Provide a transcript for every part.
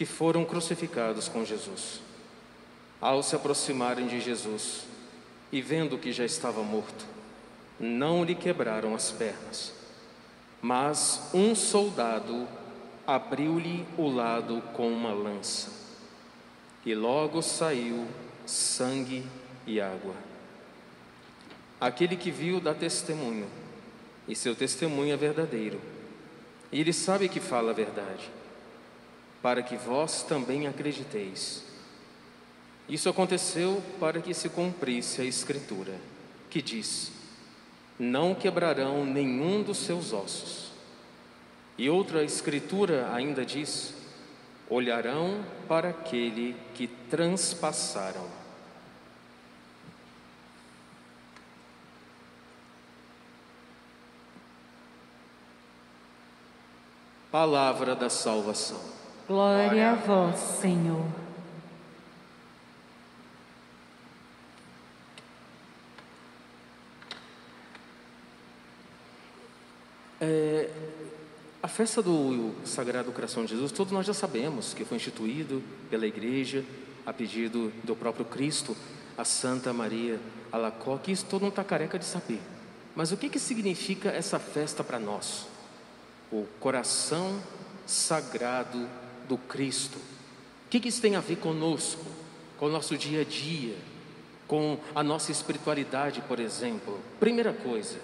que foram crucificados com Jesus. Ao se aproximarem de Jesus e vendo que já estava morto, não lhe quebraram as pernas, mas um soldado abriu-lhe o lado com uma lança, e logo saiu sangue e água. Aquele que viu dá testemunho, e seu testemunho é verdadeiro, e ele sabe que fala a verdade, para que vós também acrediteis. Isso aconteceu para que se cumprisse a Escritura, que diz: Não quebrarão nenhum dos seus ossos. E outra Escritura ainda diz: Olharão para aquele que transpassaram. Palavra da salvação. Glória a vós, Senhor. É, a festa do Sagrado Coração de Jesus, todos nós já sabemos que foi instituído pela Igreja a pedido do próprio Cristo, a Santa Maria Alacoque, isso todo mundo está careca de saber. Mas o que, que significa essa festa para nós? o coração sagrado do Cristo. O que, que isso tem a ver conosco, com o nosso dia a dia, com a nossa espiritualidade, por exemplo? Primeira coisa,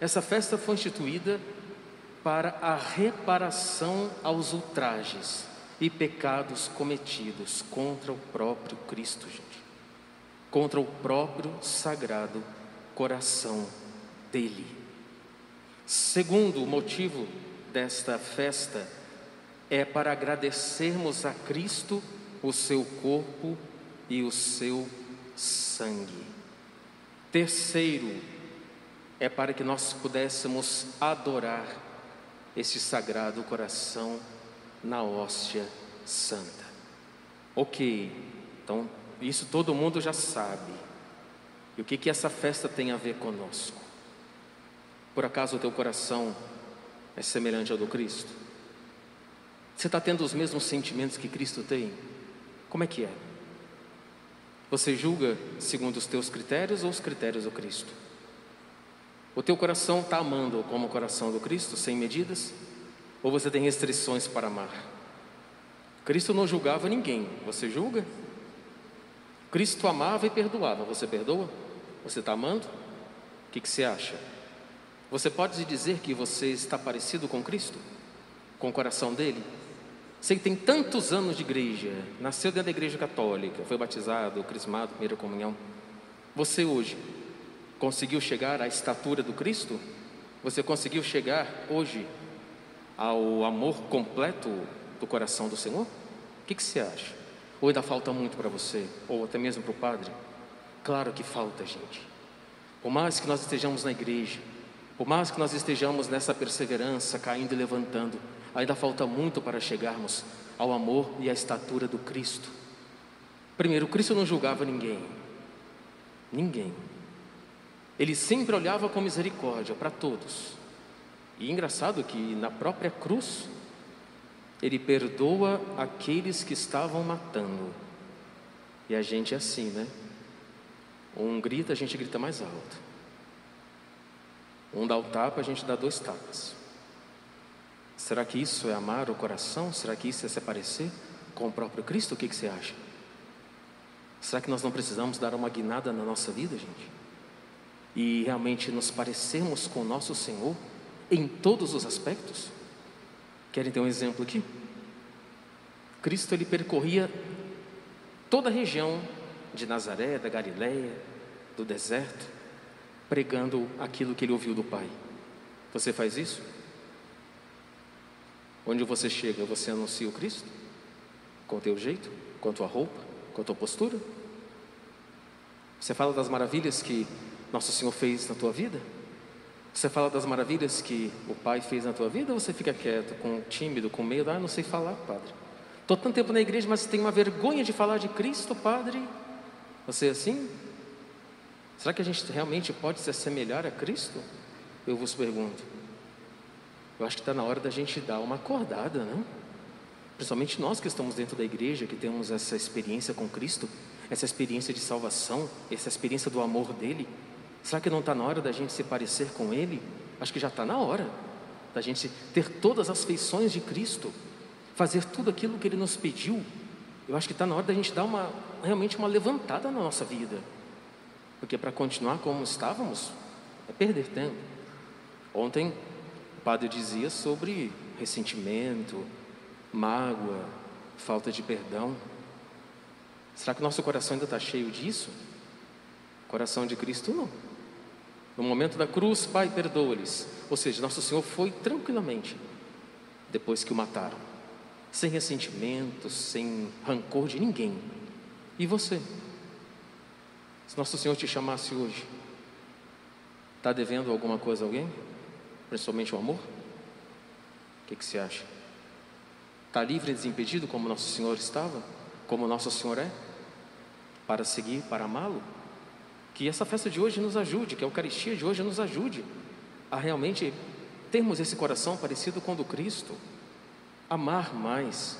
essa festa foi instituída para a reparação aos ultrajes e pecados cometidos contra o próprio Cristo, gente, contra o próprio sagrado coração dele. Segundo motivo desta festa é para agradecermos a Cristo o seu corpo e o seu sangue. Terceiro, é para que nós pudéssemos adorar este sagrado coração na hóstia santa. Ok, então isso todo mundo já sabe. E o que, que essa festa tem a ver conosco? Por acaso o teu coração é semelhante ao do Cristo? Você está tendo os mesmos sentimentos que Cristo tem? Como é que é? Você julga segundo os teus critérios ou os critérios do Cristo? O teu coração está amando como o coração do Cristo, sem medidas? Ou você tem restrições para amar? Cristo não julgava ninguém, você julga? Cristo amava e perdoava, você perdoa? Você está amando? O que, que você acha? Você pode dizer que você está parecido com Cristo? Com o coração dele? Você que tem tantos anos de igreja, nasceu dentro da igreja católica, foi batizado, crismado, primeira comunhão. Você hoje conseguiu chegar à estatura do Cristo? Você conseguiu chegar hoje ao amor completo do coração do Senhor? O que, que você acha? Ou ainda falta muito para você? Ou até mesmo para o Padre? Claro que falta, gente. Por mais que nós estejamos na igreja, por mais que nós estejamos nessa perseverança, caindo e levantando, ainda falta muito para chegarmos ao amor e à estatura do Cristo. Primeiro, Cristo não julgava ninguém, ninguém. Ele sempre olhava com misericórdia para todos. E engraçado que na própria cruz, ele perdoa aqueles que estavam matando. E a gente é assim, né? Um grita, a gente grita mais alto. Um dá o tapa, a gente dá dois tapas. Será que isso é amar o coração? Será que isso é se parecer com o próprio Cristo? O que, que você acha? Será que nós não precisamos dar uma guinada na nossa vida, gente? E realmente nos parecermos com o nosso Senhor em todos os aspectos? Querem ter um exemplo aqui? Cristo ele percorria toda a região de Nazaré, da Galiléia, do deserto, pregando aquilo que ele ouviu do Pai. Você faz isso? Onde você chega, você anuncia o Cristo? Com o teu jeito? Com a tua roupa? Com a tua postura? Você fala das maravilhas que Nosso Senhor fez na tua vida? Você fala das maravilhas que o Pai fez na tua vida ou você fica quieto, com tímido, com medo? Ah, não sei falar, Padre. Estou tanto tempo na igreja, mas tenho uma vergonha de falar de Cristo, Padre. Você é assim? Será que a gente realmente pode se assemelhar a Cristo? Eu vos pergunto. Eu acho que está na hora da gente dar uma acordada, não? Principalmente nós que estamos dentro da igreja, que temos essa experiência com Cristo, essa experiência de salvação, essa experiência do amor dele. Será que não está na hora da gente se parecer com ele? Acho que já está na hora da gente ter todas as feições de Cristo, fazer tudo aquilo que ele nos pediu. Eu acho que está na hora da gente dar uma realmente uma levantada na nossa vida, porque para continuar como estávamos é perder tempo. Ontem padre dizia sobre ressentimento, mágoa, falta de perdão. Será que nosso coração ainda está cheio disso? Coração de Cristo não. No momento da cruz, Pai, perdoa-lhes. Ou seja, nosso Senhor foi tranquilamente depois que o mataram, sem ressentimento, sem rancor de ninguém. E você? Se nosso Senhor te chamasse hoje, está devendo alguma coisa a alguém? Principalmente o amor? O que, que você acha? Está livre e desimpedido como nosso Senhor estava? Como nosso Senhor é? para seguir, para amá-lo. Que essa festa de hoje nos ajude, que a Eucaristia de hoje nos ajude a realmente termos esse coração parecido com o do Cristo, amar mais,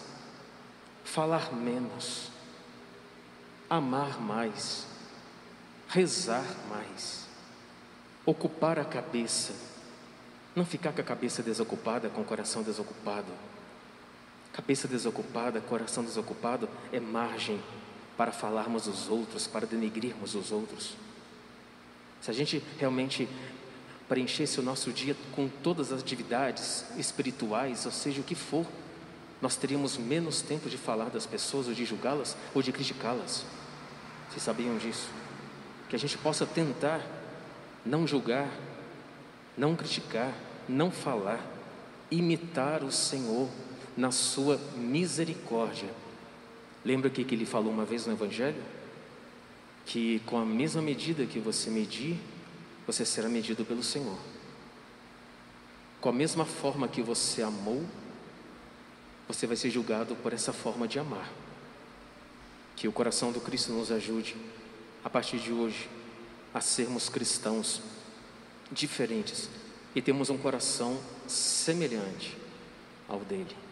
falar menos, amar mais, rezar mais, ocupar a cabeça, não ficar com a cabeça desocupada, com o coração desocupado. Cabeça desocupada, coração desocupado é margem para falarmos dos outros, para denegrirmos os outros. Se a gente realmente preenchesse o nosso dia com todas as atividades espirituais, ou seja, o que for, nós teríamos menos tempo de falar das pessoas, ou de julgá-las, ou de criticá-las. Vocês sabiam disso? Que a gente possa tentar não julgar, não criticar, não falar, imitar o Senhor na sua misericórdia Lembra o que ele falou uma vez no Evangelho? Que com a mesma medida que você medir, você será medido pelo Senhor. Com a mesma forma que você amou, você vai ser julgado por essa forma de amar. Que o coração do Cristo nos ajude, a partir de hoje, a sermos cristãos diferentes e temos um coração semelhante ao dele.